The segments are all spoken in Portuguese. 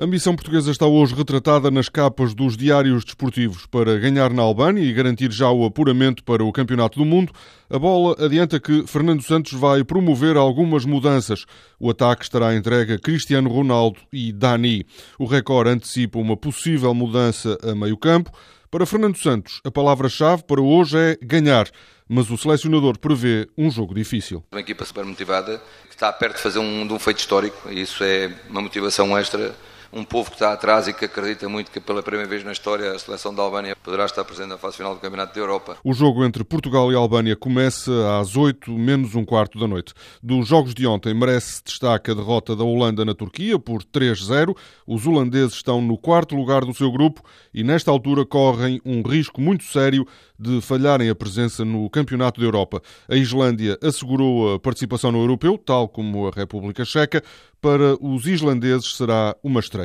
A missão portuguesa está hoje retratada nas capas dos diários desportivos. Para ganhar na Albânia e garantir já o apuramento para o Campeonato do Mundo, a bola adianta que Fernando Santos vai promover algumas mudanças. O ataque estará entregue a Cristiano Ronaldo e Dani. O Record antecipa uma possível mudança a meio campo. Para Fernando Santos, a palavra-chave para hoje é ganhar mas o selecionador prevê um jogo difícil. Uma equipa super motivada, que está perto de fazer um, de um feito histórico, e isso é uma motivação extra um povo que está atrás e que acredita muito que pela primeira vez na história a seleção da Albânia poderá estar presente na fase final do Campeonato da Europa. O jogo entre Portugal e Albânia começa às 8 menos um quarto da noite. Dos jogos de ontem merece destaque a derrota da Holanda na Turquia por 3-0. Os holandeses estão no quarto lugar do seu grupo e nesta altura correm um risco muito sério de falharem a presença no Campeonato da Europa. A Islândia assegurou a participação no Europeu, tal como a República Checa. Para os islandeses será uma estreia.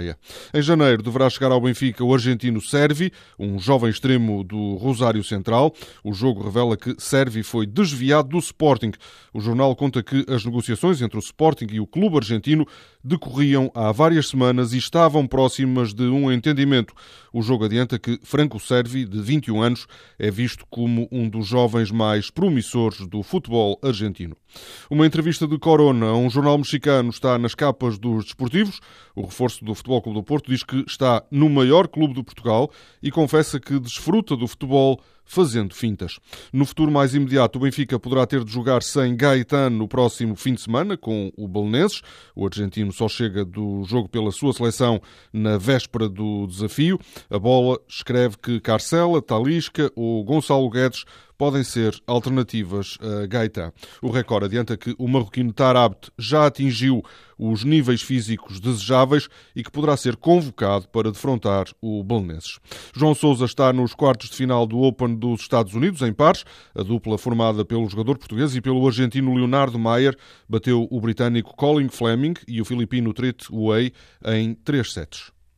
Em janeiro deverá chegar ao Benfica o argentino Servi, um jovem extremo do Rosário Central. O jogo revela que Servi foi desviado do Sporting. O jornal conta que as negociações entre o Sporting e o clube argentino decorriam há várias semanas e estavam próximas de um entendimento. O jogo adianta que Franco Servi, de 21 anos, é visto como um dos jovens mais promissores do futebol argentino. Uma entrevista de Corona a um jornal mexicano está nas capas dos desportivos. O reforço do Futebol Clube do Porto diz que está no maior clube de Portugal e confessa que desfruta do futebol fazendo fintas. No futuro mais imediato, o Benfica poderá ter de jogar sem Gaetano no próximo fim de semana com o Belenenses. O argentino só chega do jogo pela sua seleção na véspera do desafio. A bola escreve que Carcela, Talisca ou Gonçalo Guedes podem ser alternativas a Gaeta. O Record adianta que o marroquino Tarabt já atingiu os níveis físicos desejáveis e que poderá ser convocado para defrontar o Belenenses. João Sousa está nos quartos de final do Open dos Estados Unidos, em pares. A dupla formada pelo jogador português e pelo argentino Leonardo Maier bateu o britânico Colin Fleming e o filipino Trit Wei em três sets.